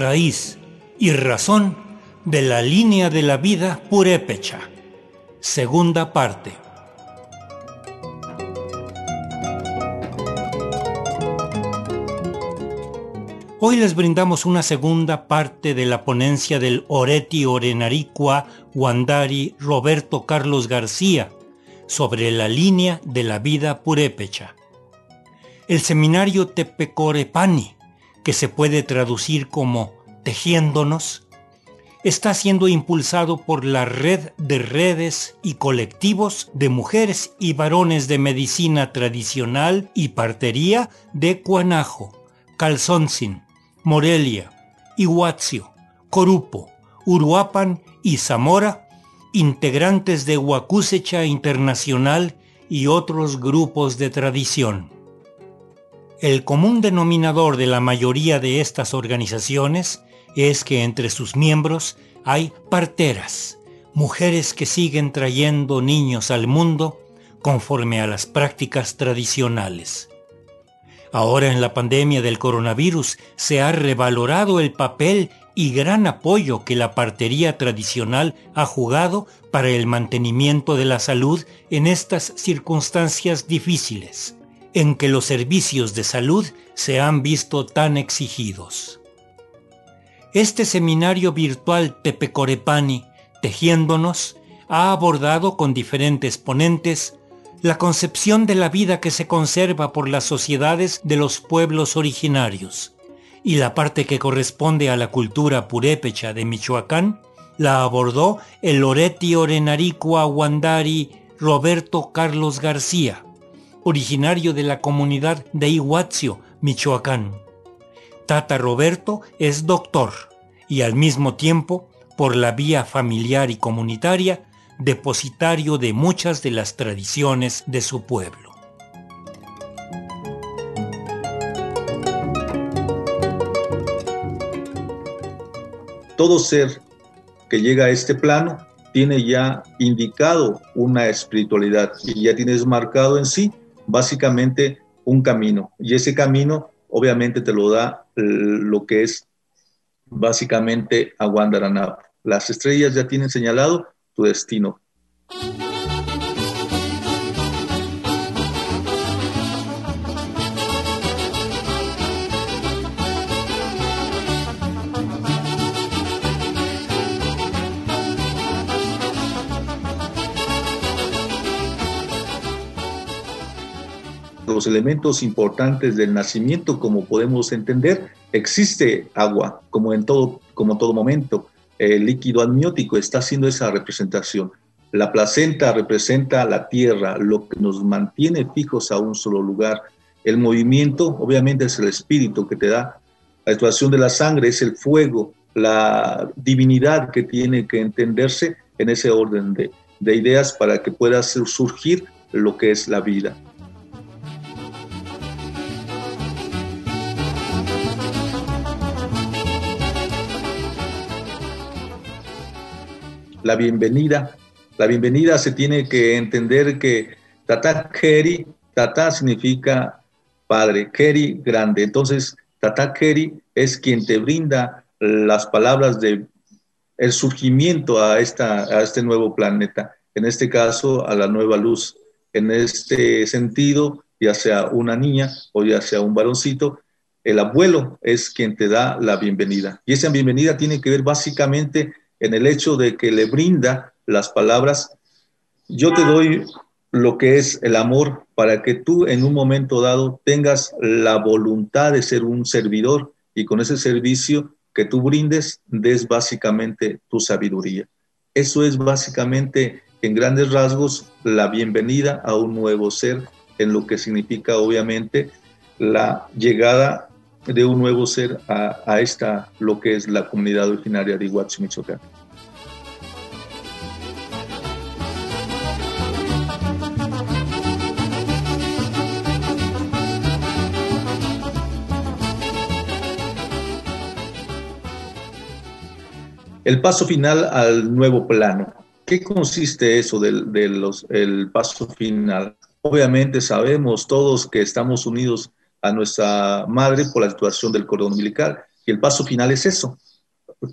raíz y razón de la línea de la vida purépecha. Segunda parte. Hoy les brindamos una segunda parte de la ponencia del Oreti Orenaricua Wandari Roberto Carlos García sobre la línea de la vida purépecha. El seminario Tepecorepani, que se puede traducir como tejiéndonos, está siendo impulsado por la red de redes y colectivos de mujeres y varones de medicina tradicional y partería de Cuanajo, Calzoncin, Morelia, Iguazio, Corupo, Uruapan y Zamora, integrantes de Huacusecha Internacional y otros grupos de tradición. El común denominador de la mayoría de estas organizaciones es que entre sus miembros hay parteras, mujeres que siguen trayendo niños al mundo conforme a las prácticas tradicionales. Ahora en la pandemia del coronavirus se ha revalorado el papel y gran apoyo que la partería tradicional ha jugado para el mantenimiento de la salud en estas circunstancias difíciles, en que los servicios de salud se han visto tan exigidos. Este seminario virtual Tepecorepani, Tejiéndonos, ha abordado con diferentes ponentes la concepción de la vida que se conserva por las sociedades de los pueblos originarios y la parte que corresponde a la cultura purépecha de Michoacán la abordó el Loreti Orenaricua Wandari Roberto Carlos García, originario de la comunidad de Iguazio, Michoacán. Tata Roberto es doctor y al mismo tiempo, por la vía familiar y comunitaria, depositario de muchas de las tradiciones de su pueblo. Todo ser que llega a este plano tiene ya indicado una espiritualidad y ya tienes marcado en sí básicamente un camino. Y ese camino obviamente te lo da lo que es básicamente Aguandaranab. Las estrellas ya tienen señalado tu destino. Los elementos importantes del nacimiento, como podemos entender, existe agua, como en todo, como todo momento el líquido amniótico está haciendo esa representación. La placenta representa la tierra, lo que nos mantiene fijos a un solo lugar. El movimiento, obviamente, es el espíritu que te da. La actuación de la sangre es el fuego, la divinidad que tiene que entenderse en ese orden de, de ideas para que pueda surgir lo que es la vida. La bienvenida. La bienvenida se tiene que entender que Tata Keri, Tata significa padre, Keri grande. Entonces, Tata Keri es quien te brinda las palabras de el surgimiento a, esta, a este nuevo planeta, en este caso a la nueva luz. En este sentido, ya sea una niña o ya sea un varoncito, el abuelo es quien te da la bienvenida. Y esa bienvenida tiene que ver básicamente en el hecho de que le brinda las palabras, yo te doy lo que es el amor para que tú en un momento dado tengas la voluntad de ser un servidor y con ese servicio que tú brindes des básicamente tu sabiduría. Eso es básicamente en grandes rasgos la bienvenida a un nuevo ser en lo que significa obviamente la llegada de un nuevo ser a, esta, lo que es la comunidad originaria de Iguazú, Michoacán. El paso final al nuevo plano. ¿Qué consiste eso del de el paso final? Obviamente sabemos todos que estamos unidos a nuestra madre por la situación del cordón umbilical. Y el paso final es eso,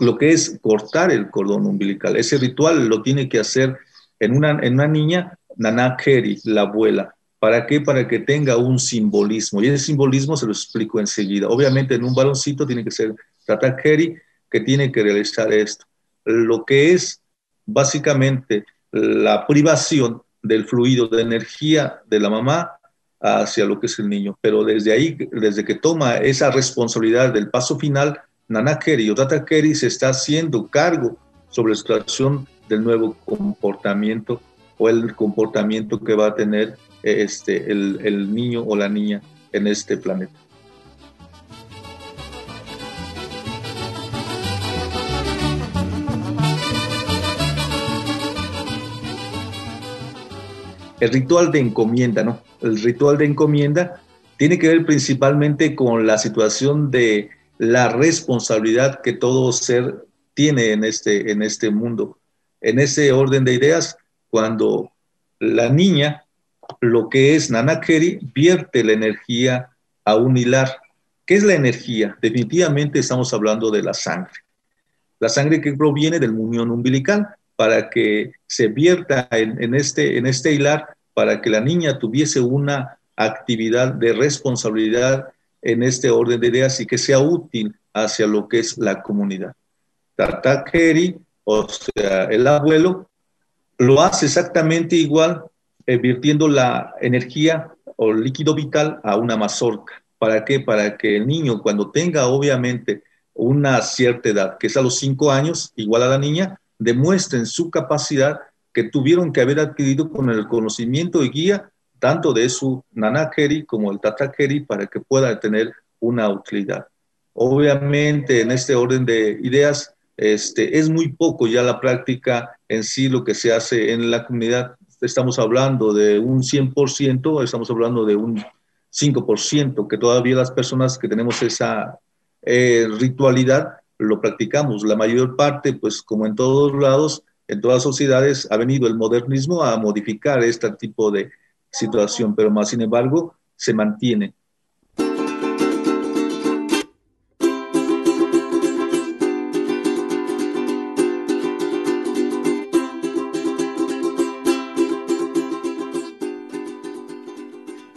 lo que es cortar el cordón umbilical. Ese ritual lo tiene que hacer en una, en una niña, Nana Keri, la abuela. ¿Para qué? Para que tenga un simbolismo. Y ese simbolismo se lo explico enseguida. Obviamente en un baloncito tiene que ser Tata Keri que tiene que realizar esto. Lo que es básicamente la privación del fluido de energía de la mamá hacia lo que es el niño. Pero desde ahí, desde que toma esa responsabilidad del paso final, Nana Keri o Tata Keri se está haciendo cargo sobre la situación del nuevo comportamiento o el comportamiento que va a tener este, el, el niño o la niña en este planeta. El ritual de encomienda, ¿no? El ritual de encomienda tiene que ver principalmente con la situación de la responsabilidad que todo ser tiene en este, en este mundo. En ese orden de ideas, cuando la niña, lo que es Nanakeri, vierte la energía a un hilar. ¿Qué es la energía? Definitivamente estamos hablando de la sangre. La sangre que proviene del muñón umbilical para que se vierta en, este, en este hilar, para que la niña tuviese una actividad de responsabilidad en este orden de ideas y que sea útil hacia lo que es la comunidad. Tatakeri, o sea, el abuelo, lo hace exactamente igual, eh, virtiendo la energía o líquido vital a una mazorca. ¿Para qué? Para que el niño, cuando tenga obviamente una cierta edad, que es a los cinco años, igual a la niña, demuestren su capacidad que tuvieron que haber adquirido con el conocimiento y guía tanto de su nanakeri como el tatakeri para que pueda tener una utilidad. Obviamente, en este orden de ideas, este, es muy poco ya la práctica en sí lo que se hace en la comunidad. Estamos hablando de un 100%, estamos hablando de un 5%, que todavía las personas que tenemos esa eh, ritualidad lo practicamos. La mayor parte, pues como en todos lados, en todas sociedades, ha venido el modernismo a modificar este tipo de situación, pero más sin embargo se mantiene.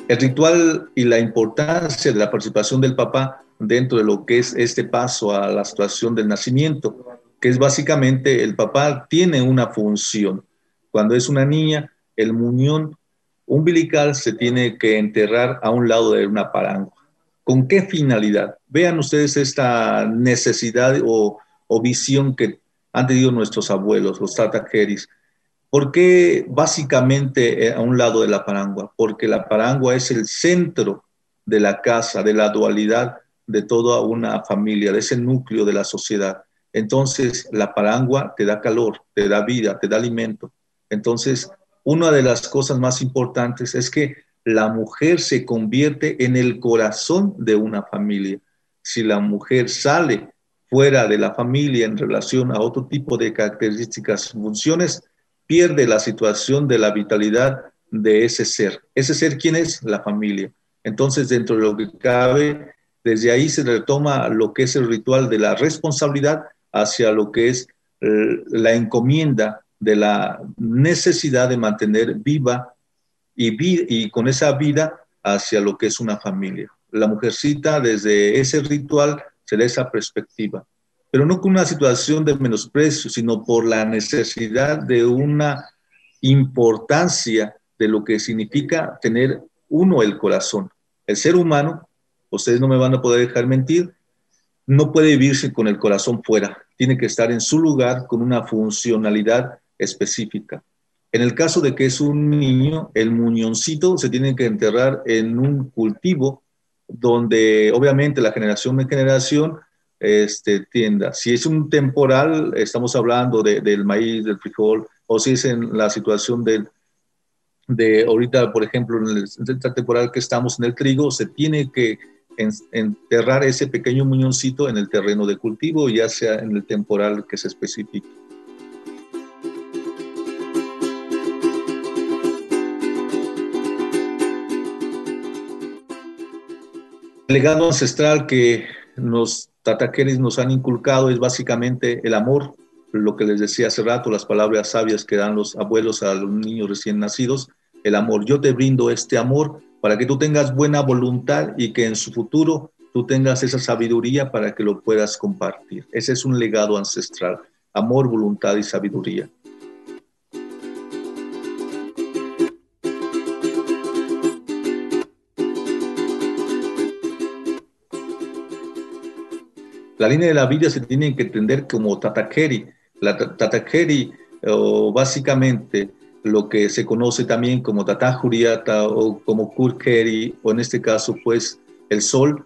El ritual y la importancia de la participación del papá dentro de lo que es este paso a la situación del nacimiento, que es básicamente el papá tiene una función. Cuando es una niña, el muñón umbilical se tiene que enterrar a un lado de una parangua. ¿Con qué finalidad? Vean ustedes esta necesidad o, visión que han tenido nuestros abuelos, los tatajeris. ¿Por qué básicamente eh, a un lado de la parangua? Porque la parangua es el centro de la casa, de la dualidad de toda una familia, de ese núcleo de la sociedad. Entonces, la parangua te da calor, te da vida, te da alimento. Entonces, una de las cosas más importantes es que la mujer se convierte en el corazón de una familia. Si la mujer sale fuera de la familia en relación a otro tipo de características, funciones, pierde la situación de la vitalidad de ese ser. Ese ser, ¿quién es? La familia. Entonces, dentro de lo que cabe, desde ahí se retoma lo que es el ritual de la responsabilidad hacia lo que es eh, la encomienda de la necesidad de mantener viva y, y con esa vida hacia lo que es una familia. La mujercita desde ese ritual se da esa perspectiva pero no con una situación de menosprecio, sino por la necesidad de una importancia de lo que significa tener uno el corazón. El ser humano, ustedes no me van a poder dejar mentir, no puede vivirse con el corazón fuera, tiene que estar en su lugar con una funcionalidad específica. En el caso de que es un niño, el muñoncito se tiene que enterrar en un cultivo donde obviamente la generación en generación este, tienda. Si es un temporal, estamos hablando del maíz, del frijol, o si es en la situación del, de ahorita, por ejemplo, en el temporal que estamos en el trigo, se tiene que enterrar ese pequeño muñoncito en el terreno de cultivo, ya sea en el temporal que se especifique. El legado ancestral que nos tataqueris nos han inculcado es básicamente el amor, lo que les decía hace rato, las palabras sabias que dan los abuelos a los niños recién nacidos, el amor. Yo te brindo este amor para que tú tengas buena voluntad y que en su futuro tú tengas esa sabiduría para que lo puedas compartir. Ese es un legado ancestral, amor, voluntad y sabiduría. La línea de la vida se tiene que entender como tatakeri. La tatakeri, básicamente lo que se conoce también como tatajuriata o como kurkeri, o en este caso, pues el sol,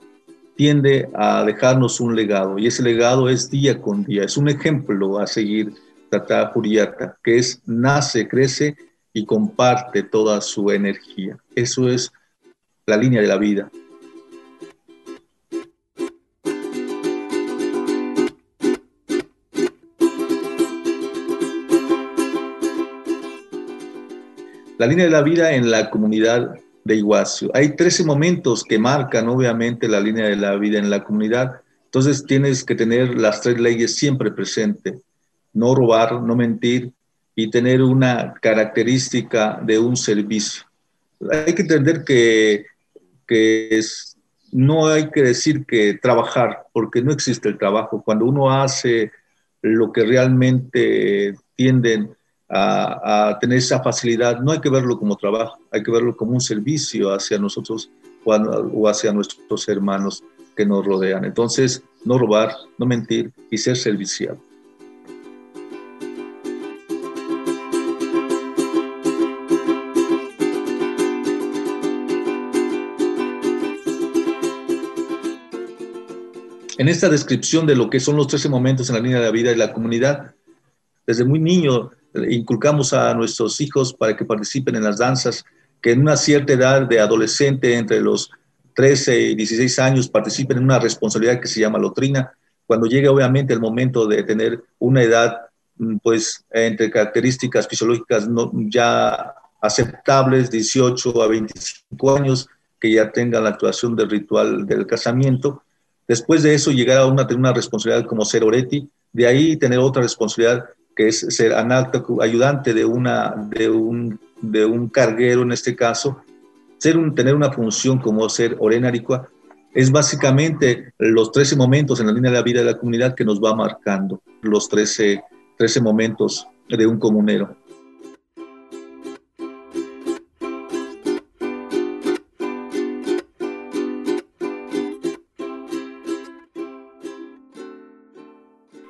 tiende a dejarnos un legado y ese legado es día con día. Es un ejemplo a seguir tatajuriata, que es nace, crece y comparte toda su energía. Eso es la línea de la vida. La línea de la vida en la comunidad de Iguazio. Hay 13 momentos que marcan obviamente la línea de la vida en la comunidad, entonces tienes que tener las tres leyes siempre presentes, no robar, no mentir y tener una característica de un servicio. Hay que entender que, que es, no hay que decir que trabajar, porque no existe el trabajo. Cuando uno hace lo que realmente tienden a, tener esa facilidad, no hay que verlo como trabajo, hay que verlo como un servicio hacia nosotros o hacia nuestros hermanos que nos rodean. Entonces, no robar, no mentir y ser servicial. En esta descripción de lo que son los 13 momentos en la línea de la vida de la comunidad, desde muy niño inculcamos a nuestros hijos para que participen en las danzas, que en una cierta edad de adolescente, entre los 13 y 16 años, participen en una responsabilidad que se llama lotrina. Cuando llegue obviamente el momento de tener una edad, mm, pues entre características fisiológicas no, ya aceptables, 18 a 25 años, que ya tengan la actuación del ritual del casamiento. Después de eso, llegar a una, tener una responsabilidad como ser oreti, de ahí tener otra responsabilidad que es ser ayudante de, una, de, un, de un carguero en este caso, ser un, tener una función como ser orenaricua, es básicamente los 13 momentos en la línea de la vida de la comunidad que nos va marcando, los 13, 13 momentos de un comunero.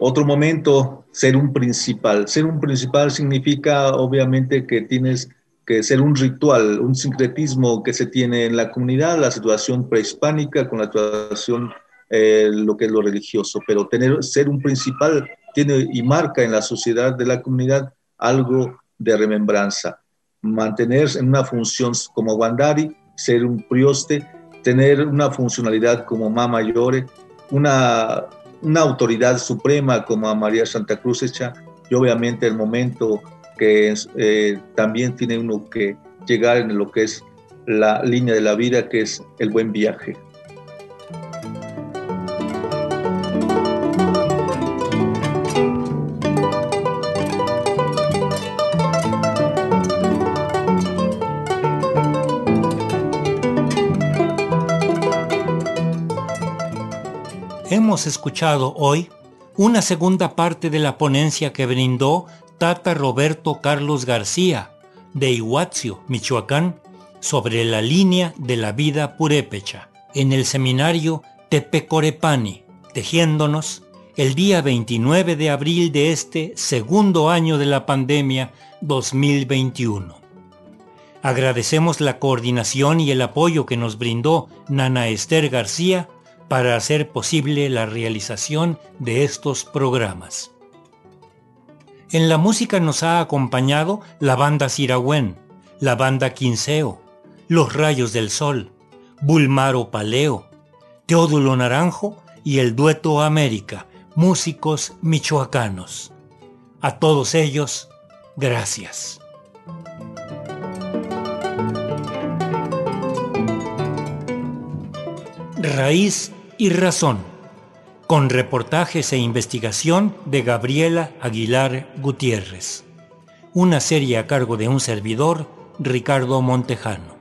Otro momento, ser un principal. Ser un principal significa obviamente que tienes que ser un ritual, un sincretismo que se tiene en la comunidad, la situación prehispánica con la situación, eh, lo que es lo religioso, pero tener, ser un principal tiene y marca en la sociedad de la comunidad algo de remembranza. Mantenerse en una función como Wandari, ser un prioste, tener una funcionalidad como Mama Mayore, una una autoridad suprema como a María Santa Cruz hecha y obviamente el momento que eh, también tiene uno que llegar en lo que es la línea de la vida, que es el buen viaje. Hemos escuchado hoy una segunda parte de la ponencia que brindó Tata Roberto Carlos García, de Iguazio, Michoacán, sobre la línea de la vida purépecha, en el seminario Tepecorepani, tejiéndonos el día 29 de abril de este segundo año de la pandemia 2021. Agradecemos la coordinación y el apoyo que nos brindó Nana Esther García para hacer posible la realización de estos programas. En la música nos ha acompañado la banda Siragüen, la banda Quinceo, Los Rayos del Sol, Bulmaro Paleo, Teodulo Naranjo y el dueto América, músicos michoacanos. A todos ellos, gracias. Raíz y razón con reportajes e investigación de Gabriela Aguilar Gutiérrez. Una serie a cargo de un servidor, Ricardo Montejano.